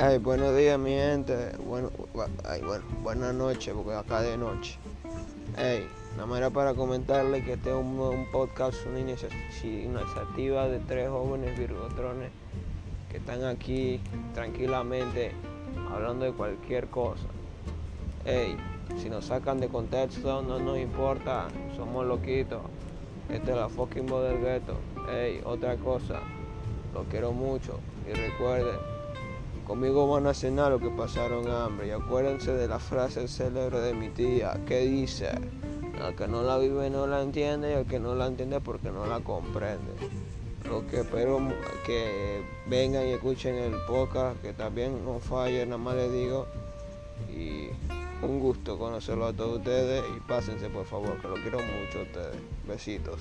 Hey, buenos días mi gente, bueno, ay, bueno, buenas noches, porque acá de noche. Hey, nada más era para comentarle que este es un, podcast, una iniciativa de tres jóvenes virgotrones que están aquí tranquilamente hablando de cualquier cosa. Hey, si nos sacan de contexto no nos importa, somos loquitos. Esta es la fucking voz del gueto. Hey, otra cosa, lo quiero mucho y recuerden Conmigo van a cenar lo que pasaron hambre. Y acuérdense de la frase célebre de mi tía, que dice, el que no la vive no la entiende y el que no la entiende porque no la comprende. Lo que espero que vengan y escuchen el podcast, que también no falle, nada más les digo. Y un gusto conocerlo a todos ustedes y pásense por favor, que lo quiero mucho a ustedes. Besitos.